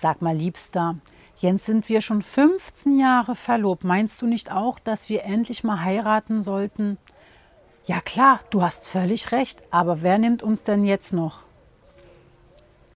Sag mal, Liebster, Jens sind wir schon 15 Jahre verlobt. Meinst du nicht auch, dass wir endlich mal heiraten sollten? Ja klar, du hast völlig recht, aber wer nimmt uns denn jetzt noch?